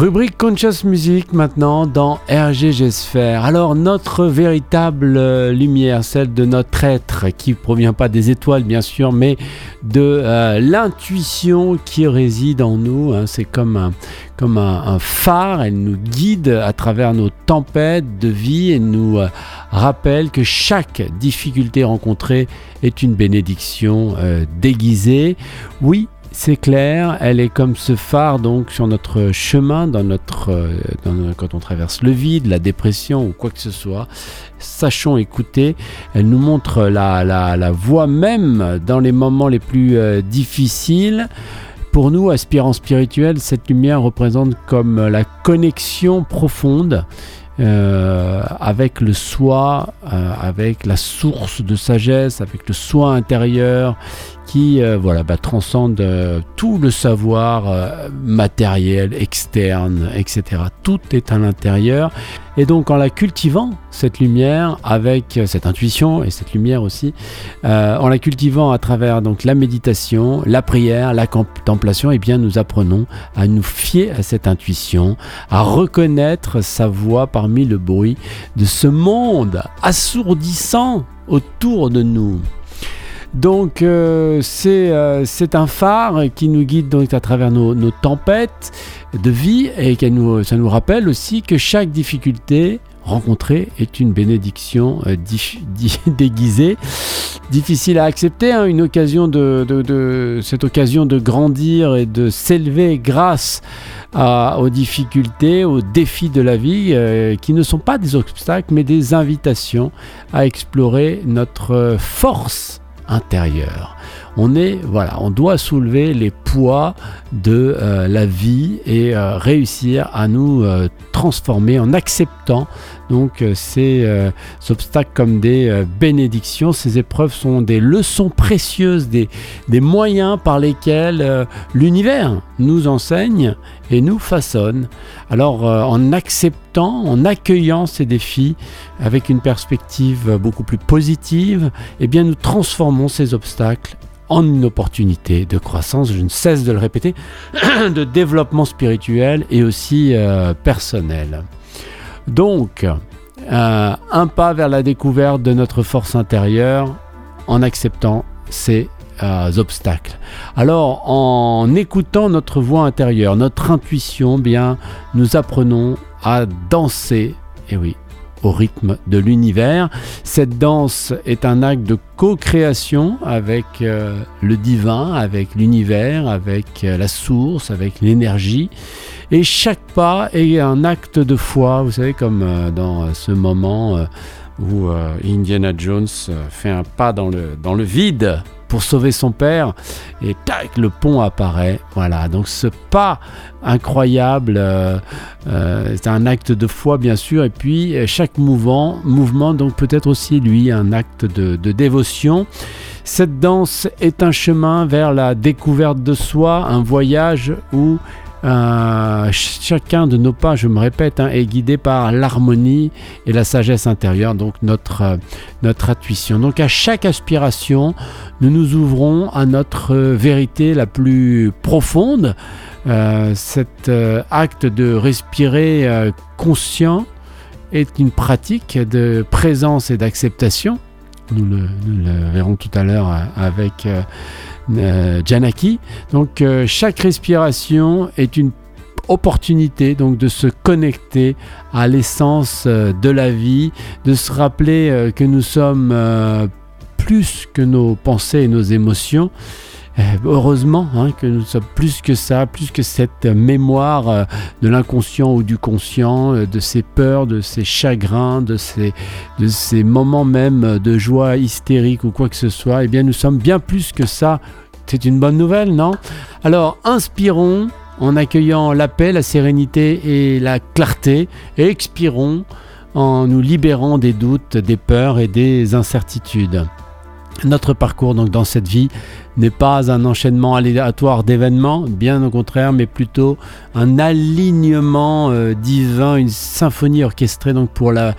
Rubrique Conscious Music maintenant dans RGG Sphere. Alors notre véritable euh, lumière, celle de notre être, qui provient pas des étoiles bien sûr, mais de euh, l'intuition qui réside en nous. Hein. c'est comme, un, comme un, phare, elle nous guide à travers nos tempêtes de vie et nous euh, rappelle que chaque difficulté rencontrée est une bénédiction déguisée. Oui, c'est clair, elle est comme ce phare donc sur notre chemin, euh, quand on traverse le vide, la dépression ou quoi que ce soit. Sachons écouter, elle nous montre la, la, voie même dans les moments les plus euh, difficiles. Pour nous, aspirants spirituels, cette lumière représente comme la connexion profonde euh, avec le soi, avec la source de sagesse, avec le soi intérieur qui euh, voilà, bah, transcende euh, tout le savoir euh, matériel, externe, etc. Tout est à l'intérieur. Et donc en la cultivant, cette lumière, avec cette intuition et cette lumière aussi, en la cultivant à travers donc, la méditation, la prière, la contemplation, eh bien, nous apprenons à nous fier à cette intuition, à reconnaître sa voix parmi le bruit de ce monde assourdissant autour de nous. Donc euh, euh, c'est un phare qui nous guide donc à travers nos, tempêtes de vie et qui nous, ça nous rappelle aussi que chaque difficulté rencontrée est une bénédiction euh, déguisée, difficile à accepter, hein, une occasion de, cette occasion de grandir et de s'élever grâce aux difficultés, aux défis de la vie, qui ne sont pas des obstacles, mais des invitations à explorer notre force On est, voilà, on doit soulever les poids de euh, la vie et euh, réussir à nous euh, transformer en acceptant donc ces obstacles comme des bénédictions. Ces épreuves sont des leçons précieuses, des, moyens par lesquels l'univers nous enseigne et nous façonne. Alors en acceptant, en accueillant ces défis avec une perspective beaucoup plus positive, eh bien nous transformons ces obstacles en une opportunité de croissance, je ne cesse de le répéter, de développement spirituel et aussi euh, personnel. Donc, euh, un pas vers la découverte de notre force intérieure en acceptant ces euh, obstacles. Alors, en écoutant notre voix intérieure, notre intuition, bien, nous apprenons à danser, oui, au rythme de l'univers. Cette danse est un acte de co-création avec euh, le divin, avec l'univers, avec euh, la source, avec l'énergie. Et chaque pas est un acte de foi, vous savez, comme euh, dans ce moment où Indiana Jones fait un pas dans le, dans le vide pour sauver son père. Et tac le pont apparaît. Voilà donc ce pas incroyable euh, euh, c'est un acte de foi bien sûr. Et puis euh, chaque mouvement mouvement donc peut-être aussi lui un acte de, de dévotion. Cette danse est un chemin vers la découverte de soi un voyage où euh, chacun de nos pas, je me répète, hein, est guidé par l'harmonie et la sagesse intérieure, donc notre, euh, notre intuition. Donc à chaque aspiration, nous nous ouvrons à notre vérité la plus profonde. Euh, cet acte de respirer conscient est une pratique de présence et d'acceptation. Nous le, verrons tout à l'heure avec euh, Janaki. Donc euh, chaque respiration est une opportunité donc de se connecter à l'essence euh, de la vie, de se rappeler que nous sommes plus que nos pensées et nos émotions euh, heureusement hein, que nous sommes plus que ça, plus que cette mémoire euh, de l'inconscient ou du conscient, euh, de ces peurs, de ces chagrins, de ces, de moments même de joie hystérique ou quoi que ce soit, eh bien nous sommes bien plus que ça. C'est une bonne nouvelle, non? Alors inspirons en accueillant la paix, la sérénité et la clarté, et expirons en nous libérant des doutes, des peurs et des incertitudes. Notre parcours donc dans cette vie n'est pas un enchaînement aléatoire d'événements, bien au contraire, mais plutôt un alignement euh, divin, une symphonie orchestrée donc pour la,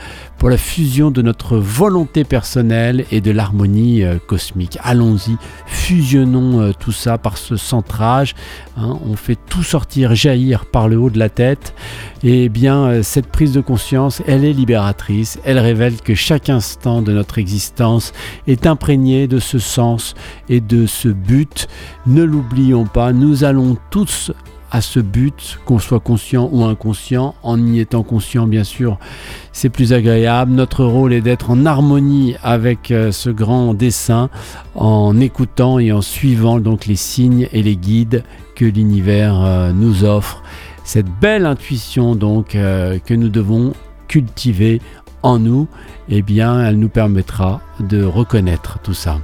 fusion de notre volonté personnelle et de l'harmonie euh, cosmique. Allons-y, fusionnons euh, tout ça par ce centrage. Hein. on fait tout sortir, jaillir par le haut de la tête. Et eh bien, cette prise de conscience, elle est libératrice. Elle révèle que chaque instant de notre existence est imprégné de ce sens et de ce but. Ne l'oublions pas, nous allons tous à ce but, qu'on soit conscient ou inconscient. En y étant conscient, bien sûr, c'est plus agréable. Notre rôle est d'être en harmonie avec euh, ce grand dessin, en écoutant et en suivant donc les signes et les guides que l'univers euh, nous offre. Cette belle intuition donc euh, que nous devons cultiver en nous, eh bien, elle nous permettra de reconnaître tout ça.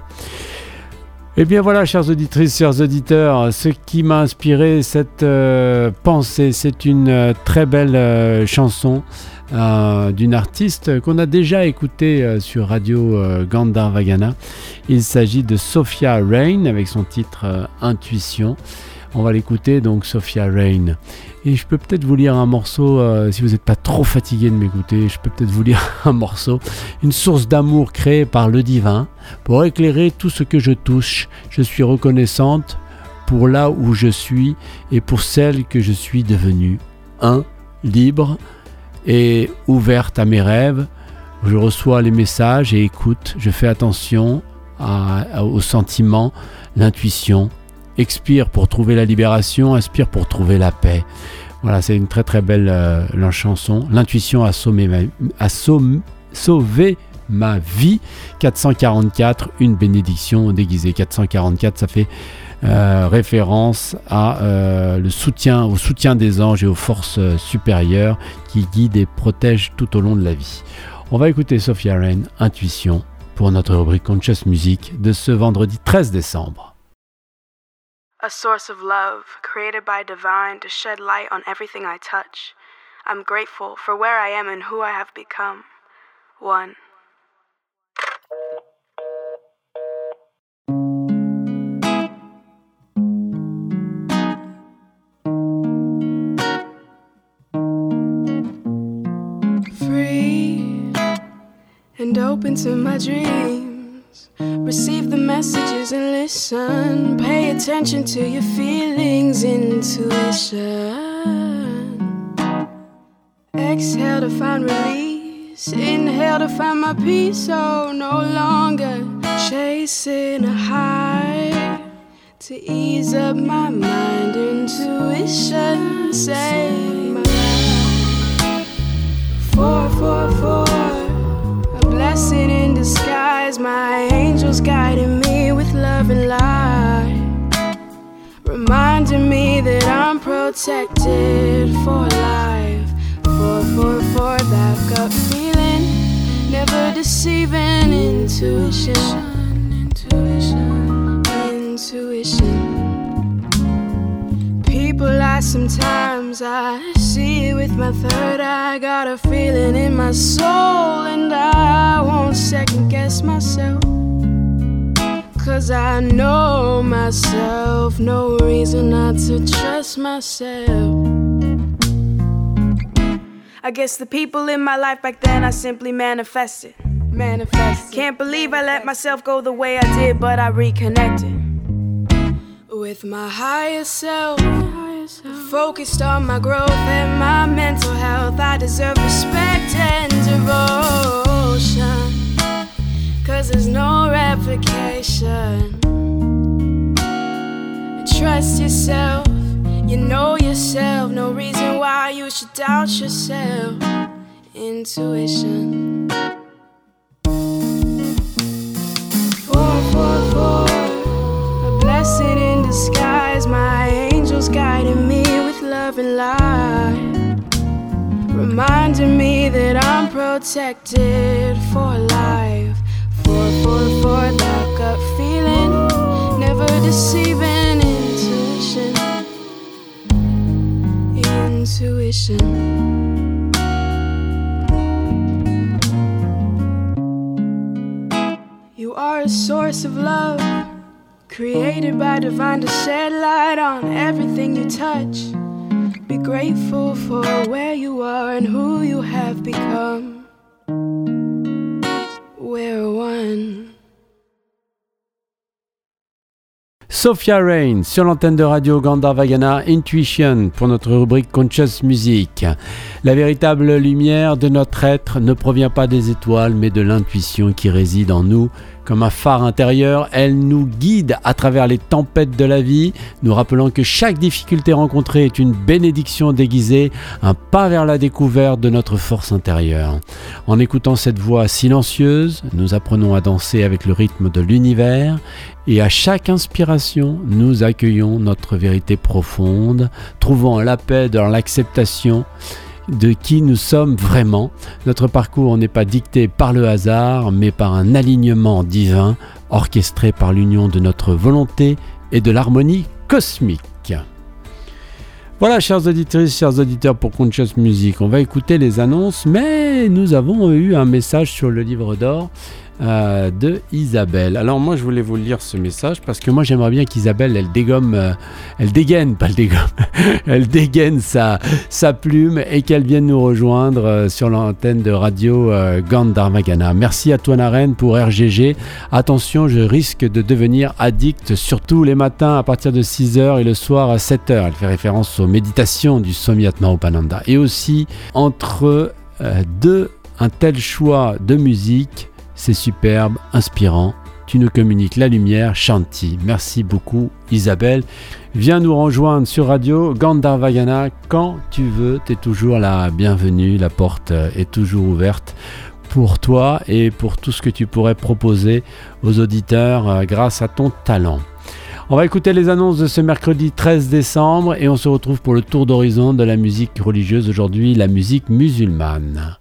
Eh bien voilà, chers auditrices, chers auditeurs, ce qui m'a inspiré cette euh, pensée, c'est une euh, très belle euh, chanson d'une artiste qu'on a déjà écoutée sur Radio Gandharvagana. Il s'agit de Sophia Rain avec son titre Intuition. On va l'écouter donc Sophia Rain. Et je peux peut-être vous lire un morceau, euh, si vous n'êtes pas trop fatigué de m'écouter, je peux peut-être vous lire un morceau. Une source d'amour créée par le divin pour éclairer tout ce que je touche. Je suis reconnaissante pour là où je suis et pour celle que je suis devenue. Un, libre et ouverte à mes rêves. Je reçois les messages et écoute. Je fais attention aux sentiments, l'intuition, expire pour trouver la libération, inspire pour trouver la paix. Voilà, c'est une très très belle euh, chanson. L'intuition a, sauvé ma vie. 444, une bénédiction déguisée. 444, ça fait euh, référence à euh, le soutien, au soutien des anges et aux forces supérieures qui guident et protègent tout au long de la vie. On va écouter Sophia Rain, Intuition, pour notre rubrique Conscious Music de ce vendredi 13 décembre. A source of love, created by divine to shed light on everything I touch. I'm grateful for where I am and who I have become. One. Free and open to my dreams. Receive the messages and listen. Pay attention to your feelings, intuition. Exhale to find release. Inhale to find my peace. So no longer chasing a high. To ease up my mind, intuition. Save my. Four, four, four blessing in disguise. My Reminding me that I'm protected for life. For, for, for that gut feeling. Never deceiving intuition. Intuition. Intuition people lie sometimes. I see it with my third eye. Got a feeling in my soul, and I won't second guess myself. Cause I know myself, no reason not to trust myself. I guess the people in my life back then I simply manifested. Manifested. Can't believe I let myself go the way I did, but I reconnected with my higher self. Focused on my growth and my mental health. I deserve respect and devotion. Cause there's no replication. Trust yourself, you know yourself. No reason why you should doubt yourself. Intuition. Four, four, four. A blessing in disguise. My angels guiding me with love and light, reminding me that I'm protected for life. You are a source of love created by divine to shed light on everything you touch. Be grateful for where you are and who you have become. We're one. Sophia Rain sur l'antenne de radio Gandharvagana Intuition pour notre rubrique Conscious Music. La véritable lumière de notre être ne provient pas des étoiles mais de l'intuition qui réside en nous comme un phare intérieur, elle nous guide à travers les tempêtes de la vie, nous rappelant que chaque difficulté rencontrée est une bénédiction déguisée, un pas vers la découverte de notre force intérieure. En écoutant cette voix silencieuse, nous apprenons à danser avec le rythme de l'univers et à chaque inspiration, nous accueillons notre vérité profonde, trouvant la paix dans l'acceptation de qui nous sommes vraiment. Notre parcours n'est pas dicté par le hasard, mais par un alignement divin orchestré par l'union de notre volonté et de l'harmonie cosmique. Voilà, chers auditeurs, chers auditeurs pour Conscious Music, on va écouter les annonces, mais nous avons eu un message sur le livre d'or euh, de Isabelle. Alors moi je voulais vous lire ce message parce que moi j'aimerais bien qu'Isabelle elle dégomme, euh, elle dégaine, pas le dégomme, elle dégaine sa, sa plume et qu'elle vienne nous rejoindre euh, sur l'antenne de radio Gandharmagana. Merci à toi Naren pour RGG. Attention, je risque de devenir addict surtout les matins à partir de 6h et le soir à 7h. Elle fait référence aux méditations du Somyatma Upananda. Et aussi entre deux, un tel choix de musique c'est superbe, inspirant. Tu nous communiques la lumière, Shanti. Merci beaucoup Isabelle. Viens nous rejoindre sur radio Gandharvagana quand tu veux. Tu es toujours la bienvenue. La porte est toujours ouverte pour toi et pour tout ce que tu pourrais proposer aux auditeurs euh, grâce à ton talent. On va écouter les annonces de ce mercredi 13 décembre et on se retrouve pour le tour d'horizon de la musique religieuse aujourd'hui, la musique musulmane.